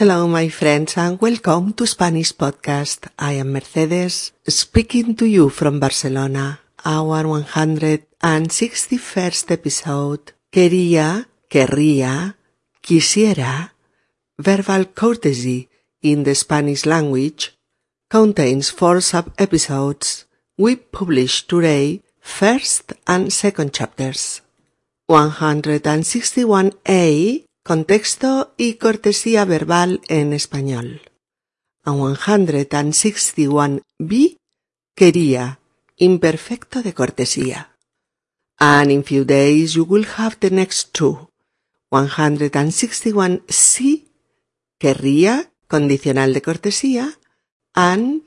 Hello, my friends, and welcome to Spanish Podcast. I am Mercedes, speaking to you from Barcelona. Our 161st episode. Quería, querría, quisiera, verbal courtesy in the Spanish language contains four sub-episodes. We publish today first and second chapters. 161a Contexto y cortesía verbal en español. A 161b quería imperfecto de cortesía. And in few days you will have the next two. 161c querría condicional de cortesía and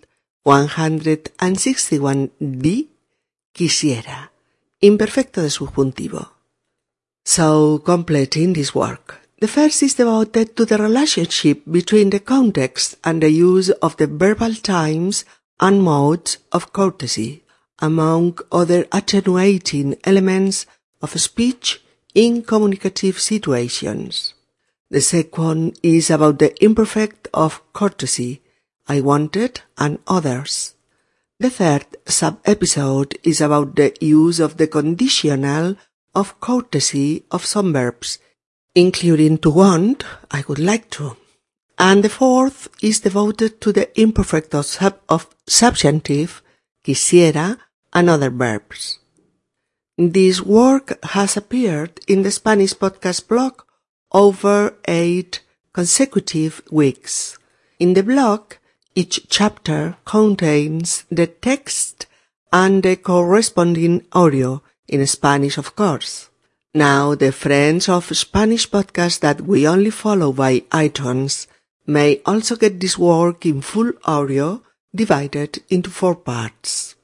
161d quisiera imperfecto de subjuntivo. So completing this work. The first is devoted to the relationship between the context and the use of the verbal times and modes of courtesy, among other attenuating elements of speech in communicative situations. The second is about the imperfect of courtesy, I wanted and others. The third sub-episode is about the use of the conditional of courtesy of some verbs including to want, I would like to. And the fourth is devoted to the imperfect of, sub- of subjunctive, quisiera, and other verbs. This work has appeared in the Spanish podcast blog over eight consecutive weeks. In the blog, each chapter contains the text and the corresponding audio in Spanish, of course. Now the friends of Spanish podcast that we only follow by iTunes may also get this work in full audio divided into four parts.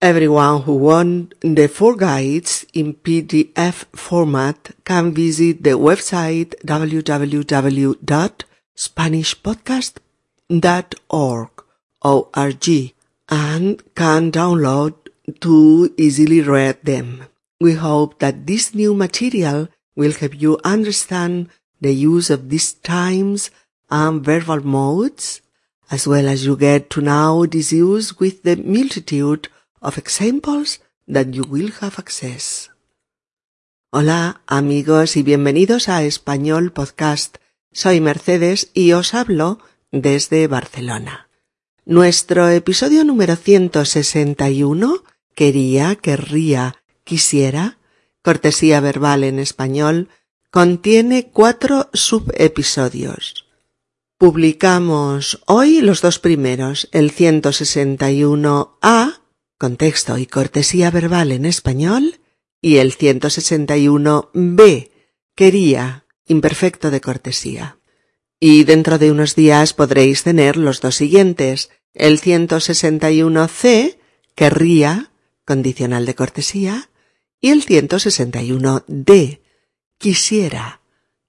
Everyone who wants the four guides in PDF format can visit the website www.spanishpodcast.org and can download to easily read them. We hope that this new material will help you understand the use of these times and verbal modes, as well as you get to know this use with the multitude of examples that you will have access. Hola amigos y bienvenidos a Español Podcast. Soy Mercedes y os hablo desde Barcelona. Nuestro episodio número 161 quería, querría quisiera, cortesía verbal en español, contiene cuatro subepisodios. Publicamos hoy los dos primeros, el 161A, contexto y cortesía verbal en español, y el 161B, quería, imperfecto de cortesía. Y dentro de unos días podréis tener los dos siguientes, el 161C, querría, condicional de cortesía, y el 161D, quisiera,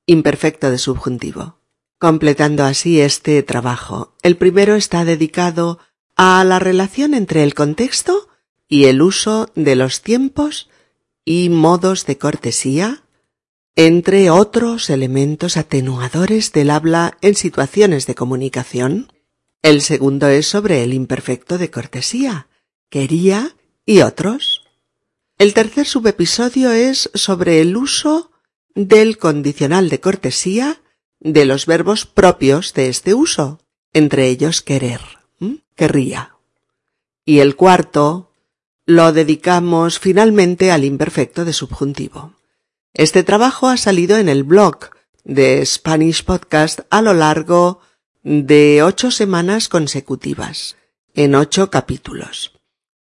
imperfecto de subjuntivo. Completando así este trabajo, el primero está dedicado a la relación entre el contexto y el uso de los tiempos y modos de cortesía, entre otros elementos atenuadores del habla en situaciones de comunicación. El segundo es sobre el imperfecto de cortesía, quería y otros. El tercer subepisodio es sobre el uso del condicional de cortesía de los verbos propios de este uso, entre ellos querer, querría. Y el cuarto lo dedicamos finalmente al imperfecto de subjuntivo. Este trabajo ha salido en el blog de Spanish Podcast a lo largo de ocho semanas consecutivas, en ocho capítulos.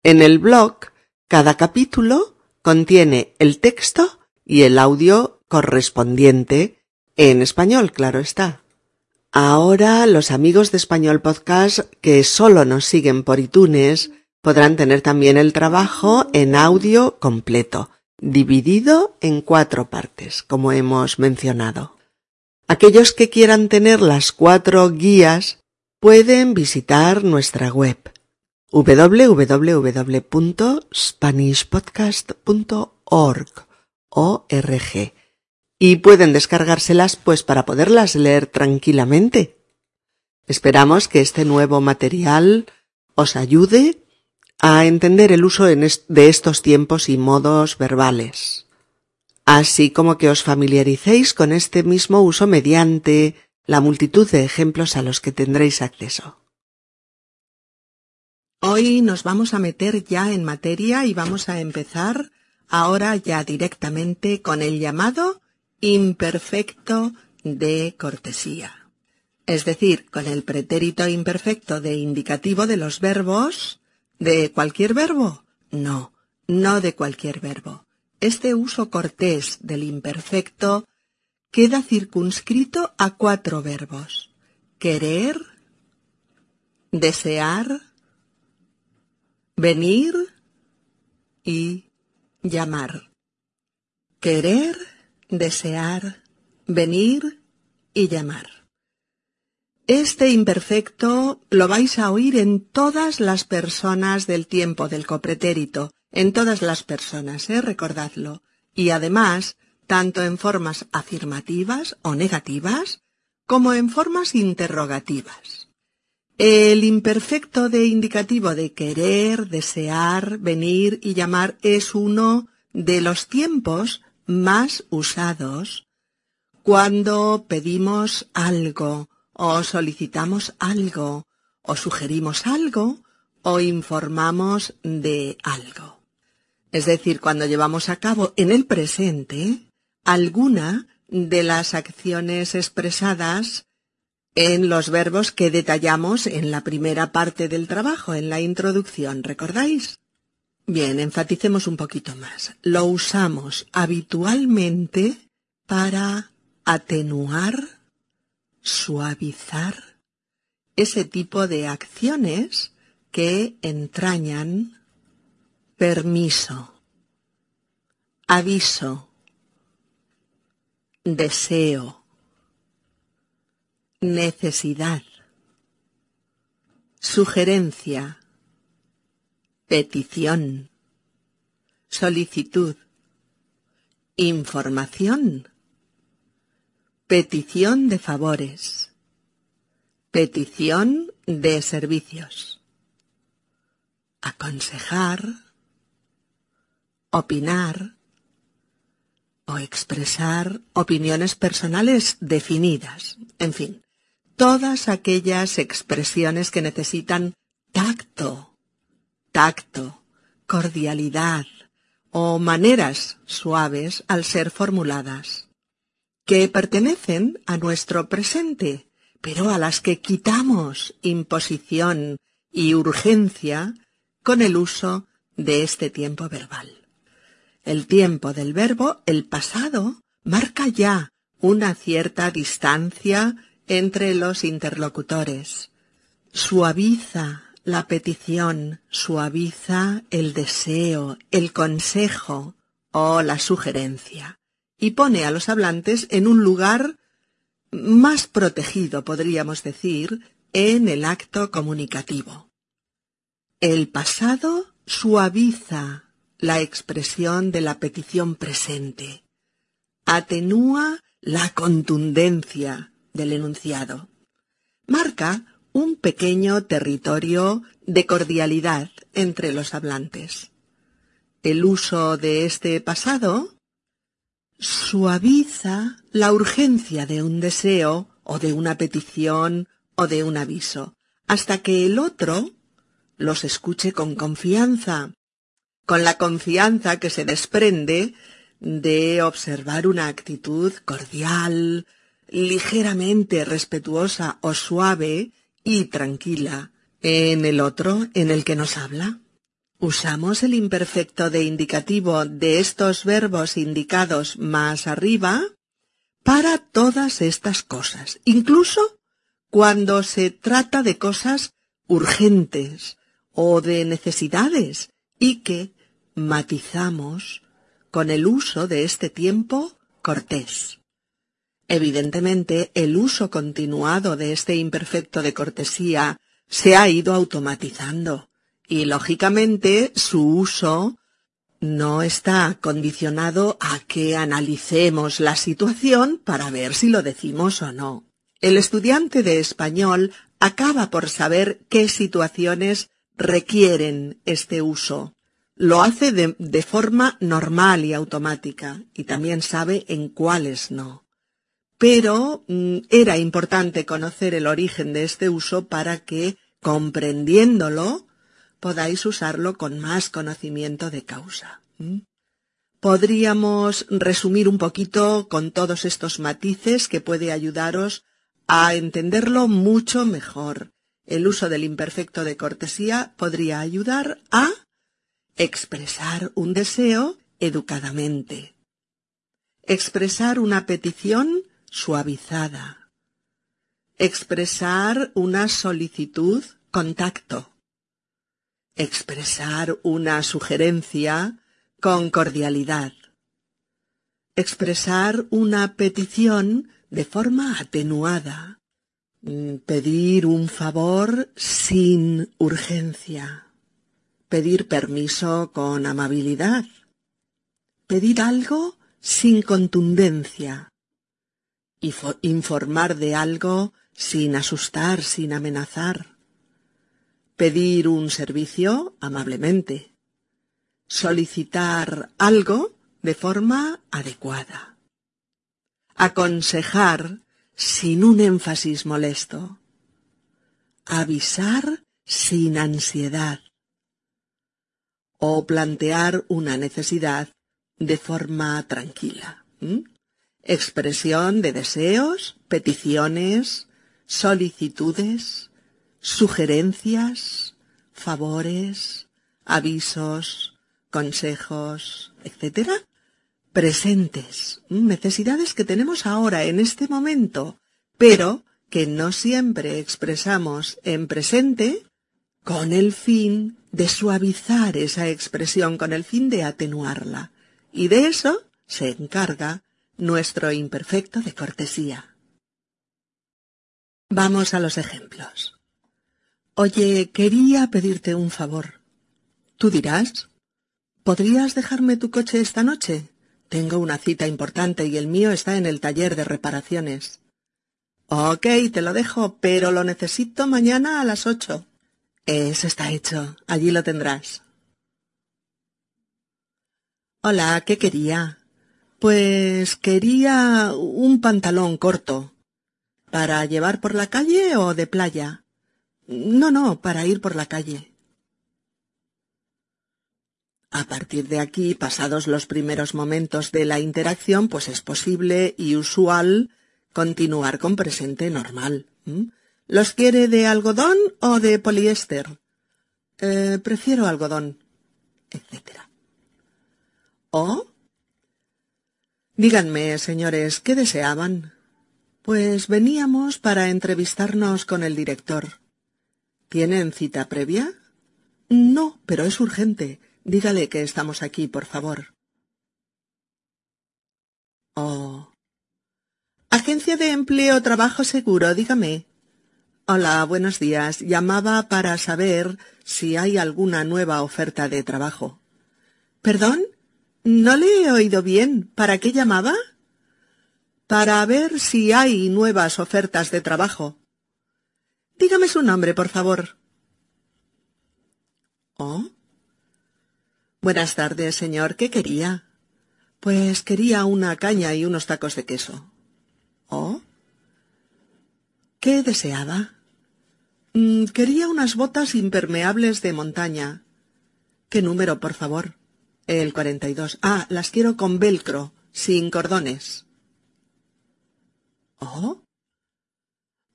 En el blog cada capítulo contiene el texto y el audio correspondiente en español, claro está. Ahora los amigos de Español Podcast que solo nos siguen por iTunes podrán tener también el trabajo en audio completo, dividido en cuatro partes, como hemos mencionado. Aquellos que quieran tener las cuatro guías pueden visitar nuestra web www.spanishpodcast.org y pueden descargárselas pues para poderlas leer tranquilamente. Esperamos que este nuevo material os ayude a entender el uso de estos tiempos y modos verbales, así como que os familiaricéis con este mismo uso mediante la multitud de ejemplos a los que tendréis acceso. Hoy nos vamos a meter ya en materia y vamos a empezar ahora ya directamente con el llamado imperfecto de cortesía. Es decir, con el pretérito imperfecto de indicativo de los verbos ¿De cualquier verbo? No, no de cualquier verbo. Este uso cortés del imperfecto queda circunscrito a cuatro verbos. Querer, desear, venir y llamar. Querer, desear, venir y llamar. Este imperfecto lo vais a oír en todas las personas del tiempo del copretérito, en todas las personas, ¿eh? recordadlo. Y además, tanto en formas afirmativas o negativas, como en formas interrogativas. El imperfecto de indicativo de querer, desear, venir y llamar es uno de los tiempos más usados cuando pedimos algo o solicitamos algo, o sugerimos algo, o informamos de algo. Es decir, cuando llevamos a cabo en el presente alguna de las acciones expresadas en los verbos que detallamos en la primera parte del trabajo, en la introducción, ¿recordáis? Bien, enfaticemos un poquito más. Lo usamos habitualmente para atenuar suavizar ese tipo de acciones que entrañan permiso, aviso, deseo, necesidad, sugerencia, petición, solicitud, información, Petición de favores. Petición de servicios. Aconsejar. Opinar. O expresar opiniones personales definidas. En fin, todas aquellas expresiones que necesitan tacto, tacto, cordialidad o maneras suaves al ser formuladas que pertenecen a nuestro presente, pero a las que quitamos imposición y urgencia con el uso de este tiempo verbal. El tiempo del verbo, el pasado, marca ya una cierta distancia entre los interlocutores. Suaviza la petición, suaviza el deseo, el consejo o la sugerencia y pone a los hablantes en un lugar más protegido, podríamos decir, en el acto comunicativo. El pasado suaviza la expresión de la petición presente, atenúa la contundencia del enunciado, marca un pequeño territorio de cordialidad entre los hablantes. El uso de este pasado suaviza la urgencia de un deseo o de una petición o de un aviso, hasta que el otro los escuche con confianza, con la confianza que se desprende de observar una actitud cordial, ligeramente respetuosa o suave y tranquila en el otro en el que nos habla. Usamos el imperfecto de indicativo de estos verbos indicados más arriba para todas estas cosas, incluso cuando se trata de cosas urgentes o de necesidades y que matizamos con el uso de este tiempo cortés. Evidentemente, el uso continuado de este imperfecto de cortesía se ha ido automatizando y lógicamente su uso no está condicionado a que analicemos la situación para ver si lo decimos o no. El estudiante de español acaba por saber qué situaciones requieren este uso. Lo hace de, forma normal y automática y también sabe en cuáles no. Pero mm, era importante conocer el origen de este uso para que, comprendiéndolo, podáis usarlo con más conocimiento de causa. Podríamos resumir un poquito con todos estos matices que puede ayudaros a entenderlo mucho mejor. El uso del imperfecto de cortesía podría ayudar a expresar un deseo educadamente, expresar una petición suavizada, expresar una solicitud con tacto, expresar una sugerencia con cordialidad, expresar una petición de forma atenuada, mm, pedir un favor sin urgencia, pedir permiso con amabilidad, pedir algo sin contundencia, informar de algo sin asustar, sin amenazar, pedir un servicio amablemente, solicitar algo de forma adecuada, aconsejar sin un énfasis molesto, avisar sin ansiedad, o plantear una necesidad de forma tranquila. Expresión de deseos, peticiones, solicitudes, sugerencias, favores, avisos, consejos, etc. Presentes, necesidades que tenemos ahora en este momento, pero que no siempre expresamos en presente con el fin de suavizar esa expresión, con el fin de atenuarla. Y de eso se encarga nuestro imperfecto de cortesía. Vamos a los ejemplos. Oye, quería pedirte un favor. Tú dirás, ¿podrías dejarme tu coche esta noche? Tengo una cita importante y el mío está en el taller de reparaciones. Ok, te lo dejo, pero lo necesito mañana a las ocho. Eso está hecho. Allí lo tendrás. Hola, ¿qué quería? Pues quería un pantalón corto. ¿Para llevar por la calle o de playa? No, no, para ir por la calle. A partir de aquí, pasados los primeros momentos de la interacción, pues es posible y usual continuar con presente normal. ¿Los quiere de algodón o de poliéster? Eh, prefiero algodón, etc. ¿O? Díganme, señores, ¿qué deseaban? Pues veníamos para entrevistarnos con el director. ¿Tienen cita previa? No, pero es urgente. Dígale que estamos aquí, por favor. Oh. Agencia de empleo trabajo seguro, dígame. Hola, buenos días. Llamaba para saber si hay alguna nueva oferta de trabajo. ¿Perdón? No le he oído bien. ¿Para qué llamaba? Para ver si hay nuevas ofertas de trabajo. Dígame su nombre, por favor. ¿Oh? Buenas tardes, señor. ¿Qué quería? Pues quería una caña y unos tacos de queso. ¿Oh? ¿Qué deseaba? Mm, quería unas botas impermeables de montaña. ¿Qué número, por favor? El cuarenta y dos. Ah, las quiero con velcro, sin cordones. ¿Oh?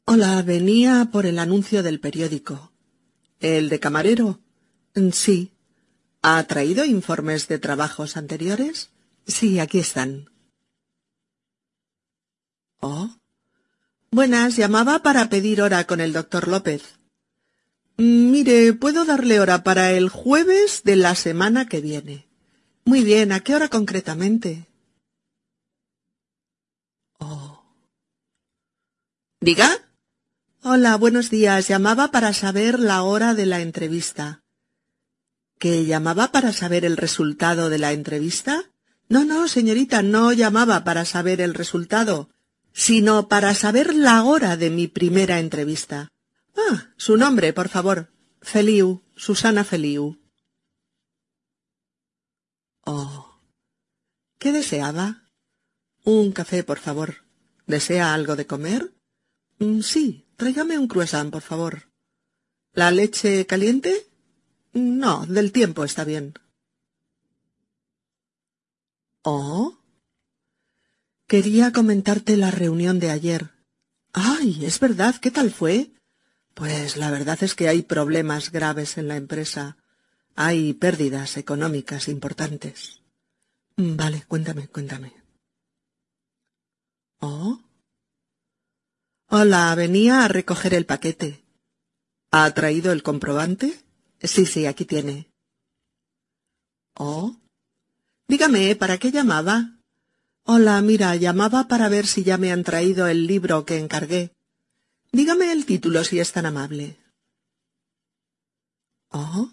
Hola, venía por el anuncio del periódico. ¿El de camarero? Mm, sí. ¿Ha traído informes de trabajos anteriores? Sí, aquí están. Oh. Buenas, llamaba para pedir hora con el doctor López. Mire, puedo darle hora para el jueves de la semana que viene. Muy bien, ¿a qué hora concretamente? Oh. ¿Diga? Hola, buenos días. Llamaba para saber la hora de la entrevista. ¿Que llamaba para saber el resultado de la entrevista? No, no, señorita, no llamaba para saber el resultado sino para saber la hora de mi primera entrevista. Ah, su nombre, por favor. Feliu, Susana Feliu. Oh. ¿Qué deseaba? Un café, por favor. ¿Desea algo de comer? Mm, sí, tráigame un croissant, por favor. ¿La leche caliente? No, del tiempo está bien. Oh. Quería comentarte la reunión de ayer. Ay, es verdad, ¿qué tal fue? Pues la verdad es que hay problemas graves en la empresa. Hay pérdidas económicas importantes. Mm, vale, cuéntame, cuéntame. ¿Oh? Hola, venía a recoger el paquete. ¿Ha traído el comprobante? Sí, sí, aquí tiene. ¿Oh? Dígame, ¿para qué llamaba? Hola, mira, llamaba para ver si ya me han traído el libro que encargué. Dígame el título si es tan amable. ¿Oh?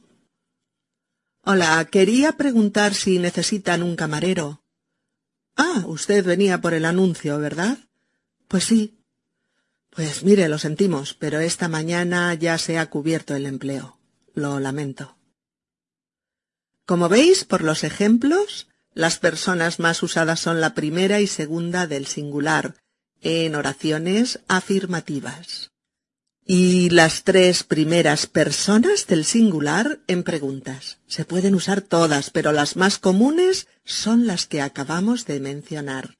Hola, quería preguntar si necesitan un camarero. Ah, usted venía por el anuncio, ¿verdad? Pues sí. Pues mire, lo sentimos, pero esta mañana ya se ha cubierto el empleo. Lo lamento. Como veis por los ejemplos, las personas más usadas son la primera y segunda del singular, en oraciones afirmativas. Y las tres primeras personas del singular en preguntas. Se pueden usar todas, pero las más comunes son las que acabamos de mencionar.